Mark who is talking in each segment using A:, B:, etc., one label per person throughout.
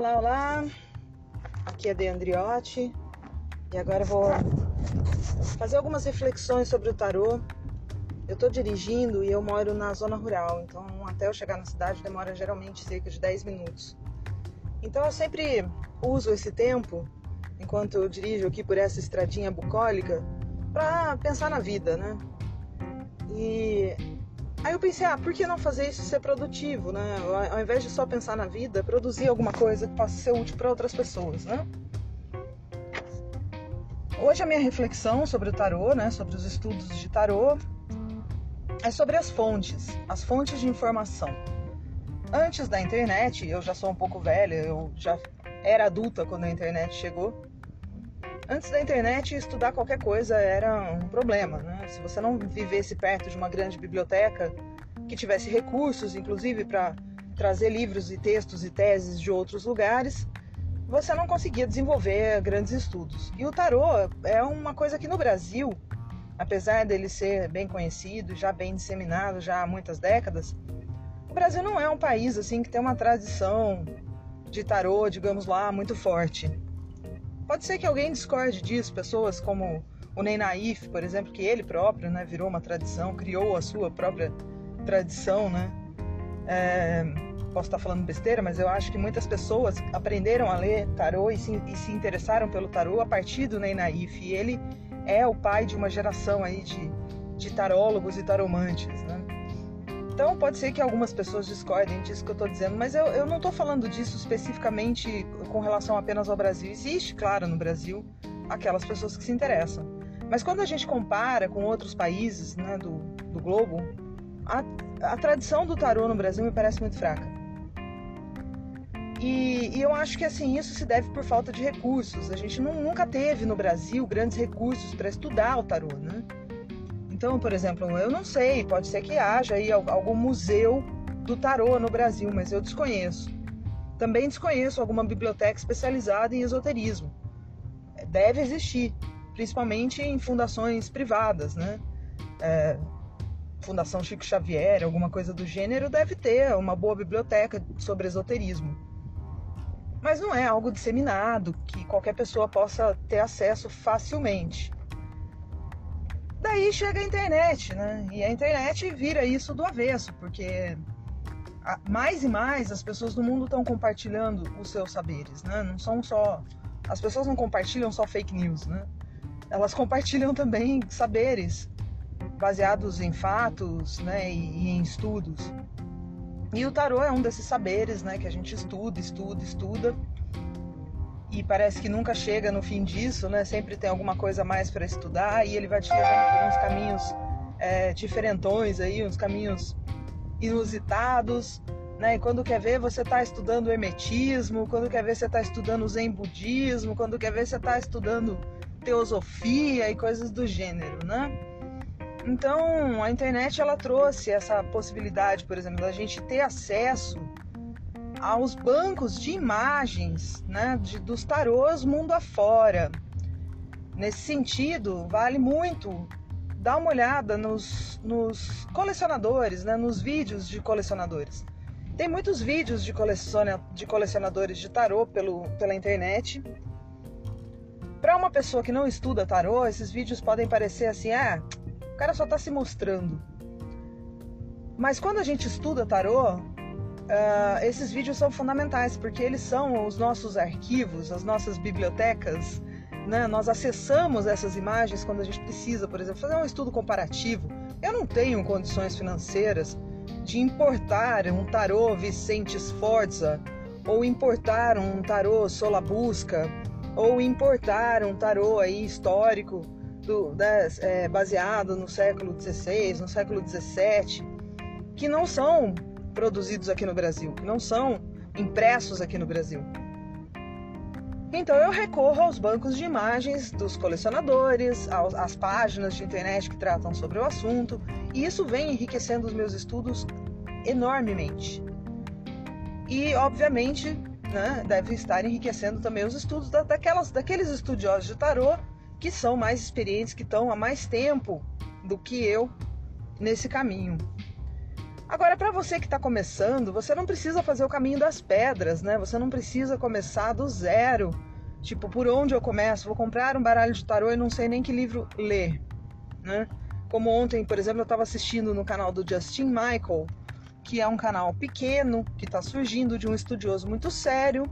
A: Olá, olá. Aqui é De Andriotti e agora vou fazer algumas reflexões sobre o tarô. Eu estou dirigindo e eu moro na zona rural, então até eu chegar na cidade demora geralmente cerca de 10 minutos. Então eu sempre uso esse tempo, enquanto eu dirijo aqui por essa estradinha bucólica, para pensar na vida, né? E Aí eu pensei, ah, por que não fazer isso ser produtivo, né? Ao invés de só pensar na vida, produzir alguma coisa que possa ser útil para outras pessoas, né? Hoje a minha reflexão sobre o tarô, né, sobre os estudos de tarô, é sobre as fontes, as fontes de informação. Antes da internet, eu já sou um pouco velha, eu já era adulta quando a internet chegou. Antes da internet, estudar qualquer coisa era um problema, né? Se você não vivesse perto de uma grande biblioteca que tivesse recursos, inclusive para trazer livros e textos e teses de outros lugares, você não conseguia desenvolver grandes estudos. E o tarô é uma coisa que no Brasil, apesar dele ser bem conhecido, já bem disseminado já há muitas décadas, o Brasil não é um país assim que tem uma tradição de tarô, digamos lá, muito forte. Pode ser que alguém discorde disso, pessoas como o Ney Naif, por exemplo, que ele próprio né, virou uma tradição, criou a sua própria tradição, né? É, posso estar falando besteira, mas eu acho que muitas pessoas aprenderam a ler tarô e se, e se interessaram pelo tarô a partir do Ney Naif. E ele é o pai de uma geração aí de, de tarólogos e taromantes, né? Então pode ser que algumas pessoas discordem disso que eu estou dizendo, mas eu, eu não estou falando disso especificamente com relação apenas ao Brasil. Existe, claro, no Brasil aquelas pessoas que se interessam. Mas quando a gente compara com outros países né, do, do globo, a, a tradição do tarô no Brasil me parece muito fraca. E, e, eu acho que assim isso se deve por falta de recursos. A gente não, nunca teve no Brasil grandes recursos para estudar o tarô, né? Então, por exemplo, eu não sei, pode ser que haja aí algum museu do tarô no Brasil, mas eu desconheço. Também desconheço alguma biblioteca especializada em esoterismo. Deve existir, principalmente em fundações privadas, né? É, Fundação Chico Xavier, alguma coisa do gênero, deve ter uma boa biblioteca sobre esoterismo. Mas não é algo disseminado que qualquer pessoa possa ter acesso facilmente. Daí chega a internet, né? E a internet vira isso do avesso, porque mais e mais as pessoas do mundo estão compartilhando os seus saberes, né? Não são só as pessoas não compartilham só fake news, né? Elas compartilham também saberes baseados em fatos, né, e, e em estudos. E o tarô é um desses saberes, né, que a gente estuda, estuda, estuda parece que nunca chega no fim disso, né? Sempre tem alguma coisa mais para estudar e ele vai te levando por uns caminhos é, diferentões aí, uns caminhos inusitados, né? E quando quer ver você está estudando hermetismo, quando quer ver você está estudando zen budismo, quando quer ver você está estudando teosofia e coisas do gênero, né? Então a internet ela trouxe essa possibilidade, por exemplo, da gente ter acesso aos bancos de imagens né, de, dos tarôs mundo afora. Nesse sentido, vale muito dar uma olhada nos, nos colecionadores, né, nos vídeos de colecionadores. Tem muitos vídeos de, coleciona, de colecionadores de tarô pelo, pela internet. Para uma pessoa que não estuda tarô, esses vídeos podem parecer assim: ah, o cara só está se mostrando. Mas quando a gente estuda tarô, Uh, esses vídeos são fundamentais porque eles são os nossos arquivos, as nossas bibliotecas. Né? Nós acessamos essas imagens quando a gente precisa, por exemplo, fazer um estudo comparativo. Eu não tenho condições financeiras de importar um tarô Vicente Sforza, ou importar um tarô Solabusca, ou importar um tarô aí histórico do, é, baseado no século XVI, no século XVII, que não são produzidos aqui no Brasil, não são impressos aqui no Brasil. Então eu recorro aos bancos de imagens dos colecionadores, às páginas de internet que tratam sobre o assunto, e isso vem enriquecendo os meus estudos enormemente. E, obviamente, né, deve estar enriquecendo também os estudos daquelas, daqueles estudiosos de tarô que são mais experientes, que estão há mais tempo do que eu nesse caminho. Agora, para você que está começando, você não precisa fazer o caminho das pedras, né? Você não precisa começar do zero. Tipo, por onde eu começo? Vou comprar um baralho de tarô e não sei nem que livro ler, né? Como ontem, por exemplo, eu estava assistindo no canal do Justin Michael, que é um canal pequeno, que está surgindo de um estudioso muito sério.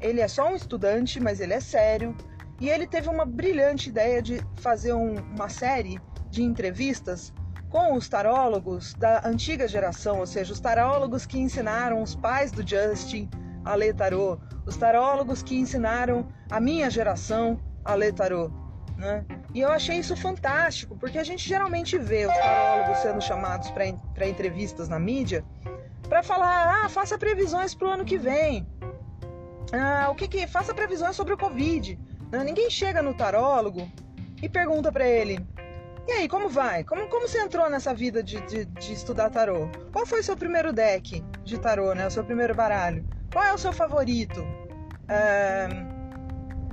A: Ele é só um estudante, mas ele é sério. E ele teve uma brilhante ideia de fazer um, uma série de entrevistas com os tarólogos da antiga geração, ou seja, os tarólogos que ensinaram os pais do Justin a ler tarô, os tarólogos que ensinaram a minha geração a ler tarô. Né? E eu achei isso fantástico, porque a gente geralmente vê os tarólogos sendo chamados para entrevistas na mídia para falar: ah, faça previsões para o ano que vem. Ah, o que que faça previsões sobre o Covid. Não, ninguém chega no tarólogo e pergunta para ele: e aí, como vai? Como, como você entrou nessa vida de, de, de estudar tarô? Qual foi o seu primeiro deck de tarô, né? O seu primeiro baralho? Qual é o seu favorito?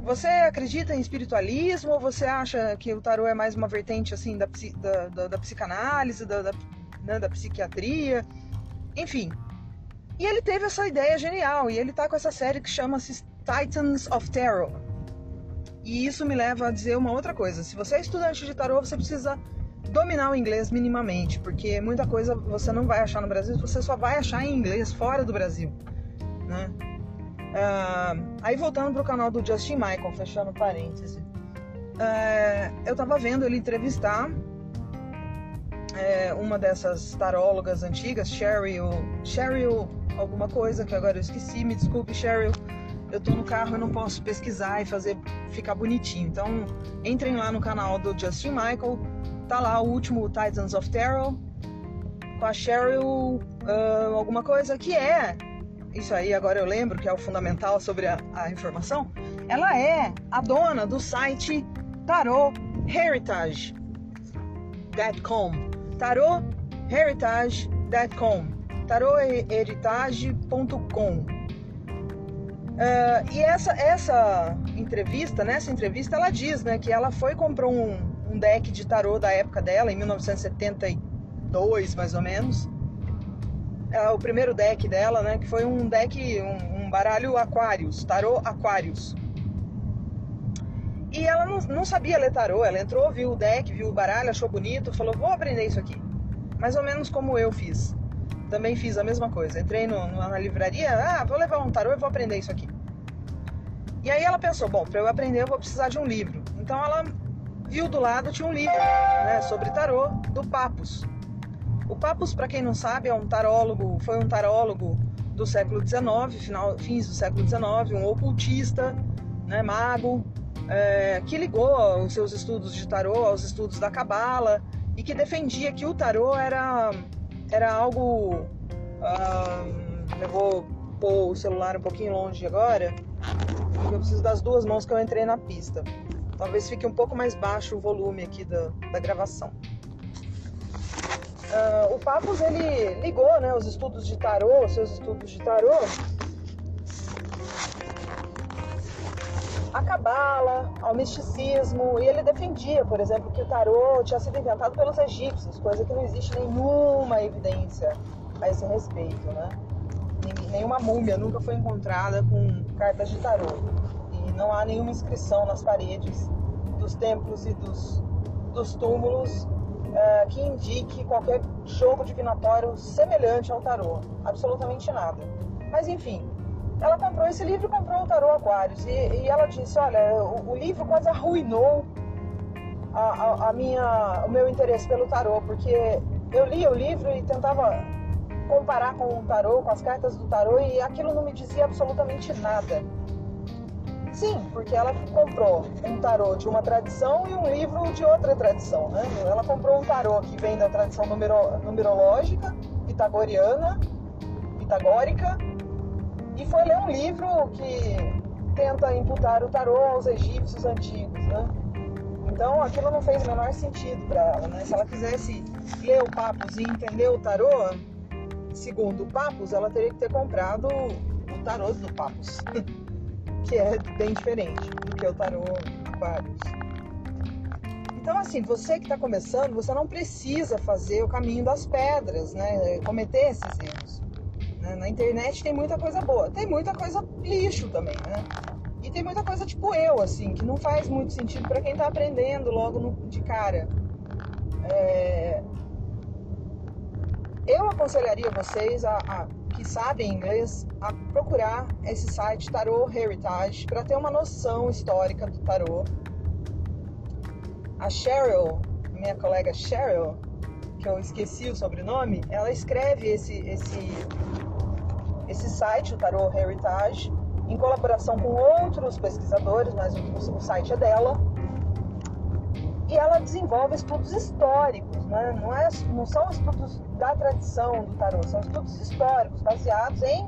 A: Você acredita em espiritualismo ou você acha que o tarô é mais uma vertente assim da, da, da, da psicanálise, da, da, né, da psiquiatria? Enfim. E ele teve essa ideia genial e ele tá com essa série que chama-se Titans of Tarot e isso me leva a dizer uma outra coisa. Se você é estudante de tarô, você precisa dominar o inglês minimamente, porque muita coisa você não vai achar no Brasil, você só vai achar em inglês fora do Brasil. Né? Uh, aí voltando pro canal do Justin Michael, fechando parêntese. Uh, eu tava vendo ele entrevistar uh, uma dessas tarólogas antigas, Cheryl, Cheryl alguma coisa que agora eu esqueci, me desculpe Cheryl, eu tô no carro, eu não posso pesquisar e fazer ficar bonitinho. Então, entrem lá no canal do Justin Michael, tá lá o último Titans of Terror com a Cheryl uh, alguma coisa que é isso aí agora eu lembro que é o fundamental sobre a, a informação. Ela é a dona do site Tarot Heritage.com, Tarot Heritage.com, tarotheritage.com Uh, e essa, essa entrevista, nessa entrevista, ela diz né, que ela foi comprou um, um deck de tarô da época dela, em 1972 mais ou menos. Uh, o primeiro deck dela, né, que foi um deck, um, um baralho Aquarius, tarô Aquarius. E ela não, não sabia ler tarô, ela entrou, viu o deck, viu o baralho, achou bonito, falou: vou aprender isso aqui. Mais ou menos como eu fiz também fiz a mesma coisa. Entrei no, na livraria, ah, vou levar um tarô e vou aprender isso aqui. E aí ela pensou, bom, para eu aprender eu vou precisar de um livro. Então ela viu do lado tinha um livro, né, sobre tarô do Papus. O Papus, para quem não sabe, é um tarólogo, foi um tarólogo do século XIX, final, fins do século XIX, um ocultista, né, mago, é, que ligou os seus estudos de tarô aos estudos da cabala e que defendia que o tarô era era algo. eu vou pôr o celular um pouquinho longe agora, porque eu preciso das duas mãos que eu entrei na pista. Talvez fique um pouco mais baixo o volume aqui da, da gravação. Uh, o Papos ele ligou né, os estudos de tarô, seus estudos de tarô, a cabala, ao misticismo, e ele defendia, por exemplo, que o tarô tinha sido inventado pelos egípcios, coisa que não existe nenhuma evidência a esse respeito, né? Nenhuma múmia nunca foi encontrada com cartas de tarô. E não há nenhuma inscrição nas paredes dos templos e dos, dos túmulos uh, que indique qualquer jogo divinatório semelhante ao tarô. Absolutamente nada. Mas enfim, ela comprou esse livro e comprou o Tarô Aquários. E, e ela disse, olha, o, o livro quase arruinou a, a, a, minha, o meu interesse pelo tarô, porque eu lia o livro e tentava comparar com o tarô, com as cartas do tarô, e aquilo não me dizia absolutamente nada. Sim, porque ela comprou um tarô de uma tradição e um livro de outra tradição, né? Ela comprou um tarô que vem da tradição numero, numerológica, pitagoriana, pitagórica, e foi ler um livro que tenta imputar o tarô aos egípcios antigos, né? Então aquilo não fez o menor sentido para ela, né? Se ela quisesse ler o Papus e entender o tarô, segundo o Papus, ela teria que ter comprado o tarô do Papus, que é bem diferente do que o tarô Aquarius. Então, assim, você que está começando, você não precisa fazer o caminho das pedras, né? Cometer esses erros. Né? Na internet tem muita coisa boa, tem muita coisa lixo também, né? E tem muita coisa tipo eu, assim, que não faz muito sentido para quem está aprendendo logo no, de cara. É... Eu aconselharia vocês a, a, que sabem inglês a procurar esse site Tarot Heritage para ter uma noção histórica do tarot a Cheryl, minha colega Cheryl, que eu esqueci o sobrenome, ela escreve esse, esse, esse site, o Tarot Heritage, em colaboração com outros pesquisadores, mas o, o site é dela. E ela desenvolve estudos históricos, né? não, é, não são estudos da tradição do tarot, são estudos históricos baseados em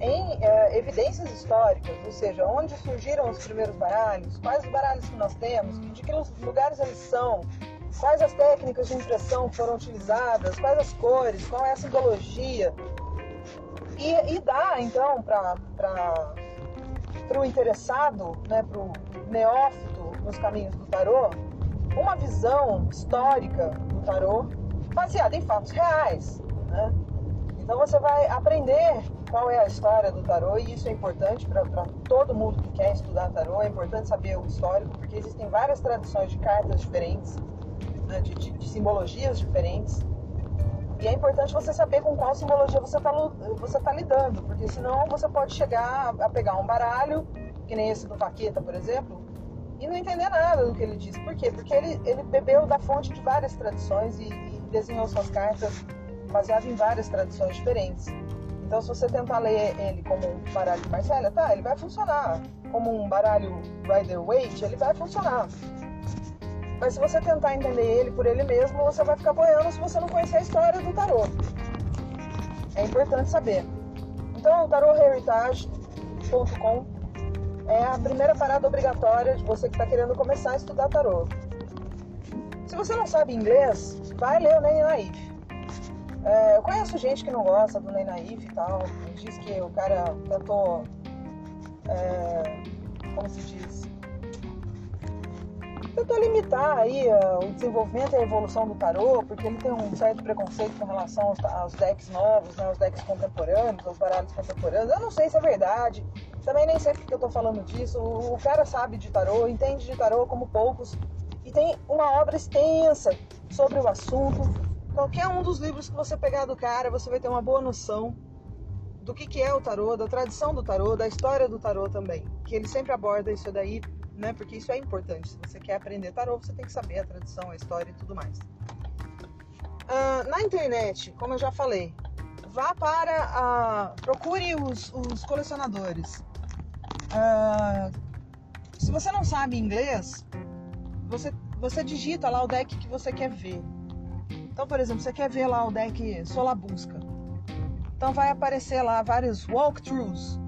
A: em é, evidências históricas, ou seja, onde surgiram os primeiros baralhos, quais os baralhos que nós temos, de que lugares eles são, quais as técnicas de impressão foram utilizadas, quais as cores, qual é a simbologia. E, e dá, então, para o interessado, né, para o neófito nos caminhos do tarô, uma visão histórica do tarô baseada em fatos reais. Né? Então você vai aprender qual é a história do tarô e isso é importante para todo mundo que quer estudar tarô. É importante saber o histórico, porque existem várias tradições de cartas diferentes, né, de, de, de, simbologias diferentes. E é importante você saber com qual simbologia você está você tá lidando, porque senão você pode chegar a pegar um baralho, que nem esse do Vaqueta, por exemplo, e não entender nada do que ele diz. Por quê? Porque ele, ele bebeu da fonte de várias tradições e, e desenhou suas cartas baseado em várias tradições diferentes. Então, se você tentar ler ele como um baralho de Marcela, tá, ele vai funcionar. Como um baralho Rider Waite, ele vai funcionar. Mas se você tentar entender ele por ele mesmo, você vai ficar boiando se você não conhecer a história do tarô. É importante saber. Então, o é a primeira parada obrigatória de você que está querendo começar a estudar tarô. Se você não sabe inglês, vai ler o Ney Naif. É, eu conheço gente que não gosta do Ney Naif e tal, diz que o cara tentou, é, como se diz, tentou limitar aí uh, o desenvolvimento e a evolução do tarô, porque ele tem um certo preconceito com relação aos, aos decks novos, né, aos decks contemporâneos, aos baralhos contemporâneos. Eu não sei se é verdade, também nem sei porque eu tô falando disso. O, o cara sabe de tarô, entende de tarô como poucos, e tem uma obra extensa sobre o assunto Qualquer um dos livros que você pegar do cara, você vai ter uma boa noção do que, que é o tarô, da tradição do tarô, da história do tarô também. Que ele sempre aborda isso daí, né? Porque isso é importante. Se você quer aprender tarô, você tem que saber a tradição, a história e tudo mais. Uh, na internet, como eu já falei, vá para. Uh, procure os, os colecionadores. Uh, se você não sabe inglês, você, você digita lá o deck que você quer ver. Então, por exemplo, você quer ver lá o deck Solabusca. Então vai aparecer lá vários walkthroughs.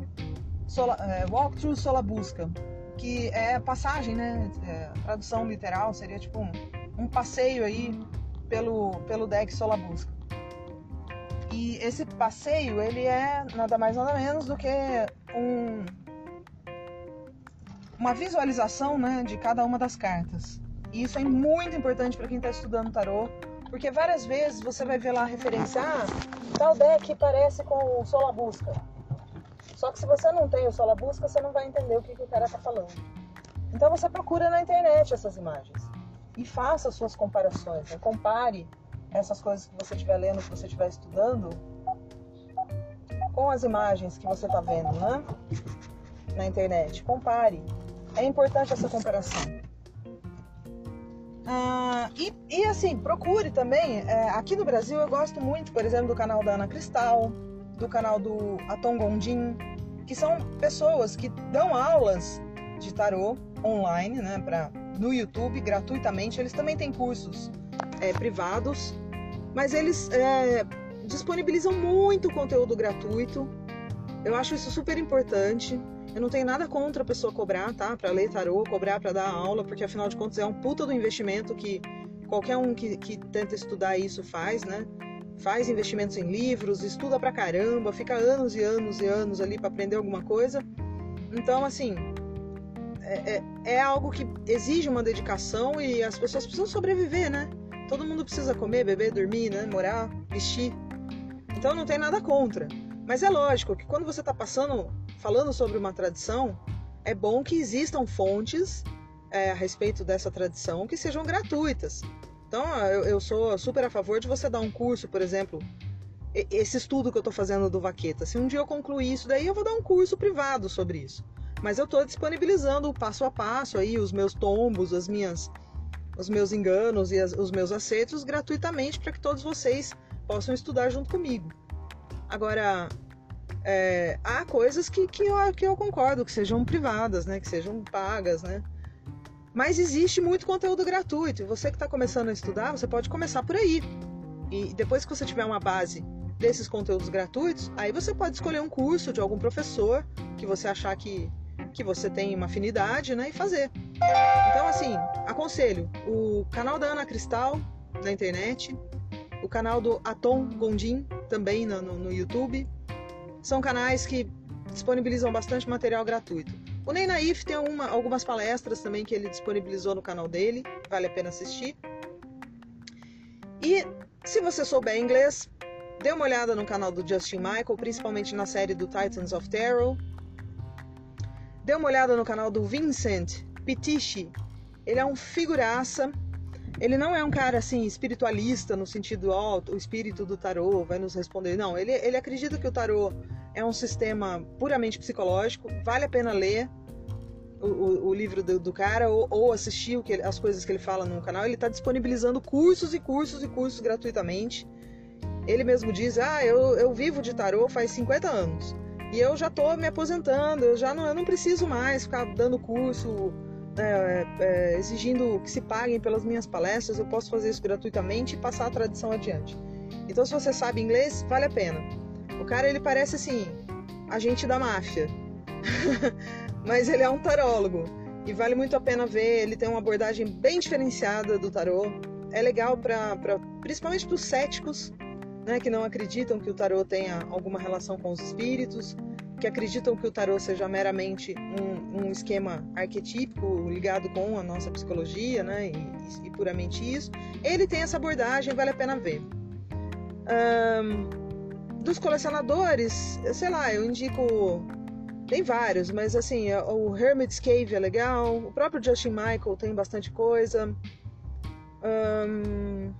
A: Sola, é, walkthrough Solabusca. Que é passagem, né? É, tradução literal seria tipo um, um passeio aí pelo, pelo deck Solabusca. E esse passeio, ele é nada mais nada menos do que um, uma visualização né, de cada uma das cartas. E isso é muito importante para quem está estudando tarô, porque várias vezes você vai ver lá a referência, ah, tal deck parece com o Solabusca. Só que se você não tem o Solabusca, você não vai entender o que, que o cara está falando. Então você procura na internet essas imagens e faça suas comparações. Né? Compare essas coisas que você estiver lendo, que você estiver estudando, com as imagens que você está vendo né? na internet. Compare. É importante essa comparação. Ah, e, e, assim, procure também. É, aqui no Brasil eu gosto muito, por exemplo, do canal da Ana Cristal, do canal do Atom Gondim, que são pessoas que dão aulas de tarô online, né, pra, no YouTube gratuitamente. Eles também têm cursos é, privados, mas eles é, disponibilizam muito conteúdo gratuito. Eu acho isso super importante. Eu não tenho nada contra a pessoa cobrar, tá? Para ler tarô, cobrar para dar aula, porque afinal de contas é um puta do investimento que qualquer um que, que tenta estudar isso faz, né? Faz investimentos em livros, estuda pra caramba, fica anos e anos e anos ali para aprender alguma coisa. Então, assim, é, é, é algo que exige uma dedicação e as pessoas precisam sobreviver, né? Todo mundo precisa comer, beber, dormir, né? Morar, vestir. Então não tem nada contra. Mas é lógico que quando você está passando, falando sobre uma tradição, é bom que existam fontes é, a respeito dessa tradição que sejam gratuitas. Então eu, eu sou super a favor de você dar um curso, por exemplo, esse estudo que eu estou fazendo do Vaqueta. Se um dia eu concluir isso daí, eu vou dar um curso privado sobre isso. Mas eu estou disponibilizando o passo a passo aí, os meus tombos, as minhas, os meus enganos e as, os meus acertos gratuitamente para que todos vocês possam estudar junto comigo. Agora, é, há coisas que, que, eu, que eu concordo que sejam privadas, né? Que sejam pagas, né? Mas existe muito conteúdo gratuito. Você que está começando a estudar, você pode começar por aí. E depois que você tiver uma base desses conteúdos gratuitos, aí você pode escolher um curso de algum professor que você achar que, que você tem uma afinidade, né? E fazer. Então, assim, aconselho o canal da Ana Cristal na internet, o canal do Atom Gondim também no, no, no YouTube. São canais que disponibilizam bastante material gratuito. O Ney Naif tem uma, algumas palestras também que ele disponibilizou no canal dele, vale a pena assistir. E se você souber inglês, dê uma olhada no canal do Justin Michael, principalmente na série do Titans of Terror. Dê uma olhada no canal do Vincent Pitichi. Ele é um figuraça ele não é um cara assim espiritualista no sentido ó, oh, o espírito do tarô vai nos responder. Não, ele, ele acredita que o tarô é um sistema puramente psicológico. Vale a pena ler o, o, o livro do, do cara ou, ou assistir o que ele, as coisas que ele fala no canal. Ele está disponibilizando cursos e cursos e cursos gratuitamente. Ele mesmo diz: Ah, eu, eu vivo de tarô faz 50 anos e eu já estou me aposentando. Eu já não, eu não preciso mais ficar dando curso é, é, exigindo que se paguem pelas minhas palestras, eu posso fazer isso gratuitamente e passar a tradição adiante. Então, se você sabe inglês, vale a pena. O cara, ele parece assim, agente da máfia, mas ele é um tarólogo e vale muito a pena ver. Ele tem uma abordagem bem diferenciada do tarô. É legal para, principalmente para os céticos, né, que não acreditam que o tarô tenha alguma relação com os espíritos que acreditam que o tarô seja meramente um, um esquema arquetípico ligado com a nossa psicologia, né, e, e, puramente isso, ele tem essa abordagem, vale a pena ver. Um, dos colecionadores, sei lá, eu indico tem vários, mas assim, o Hermit's Cave é legal, o próprio Justin Michael tem bastante coisa. Um,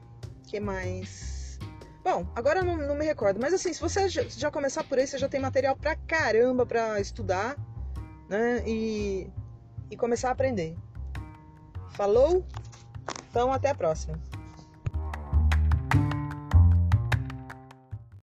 A: que mais? Bom, agora eu não, não, me recordo, mas assim, se você já começar por aí, você já tem material pra caramba pra estudar, né? E, e começar a aprender. Falou? Então, até a próxima.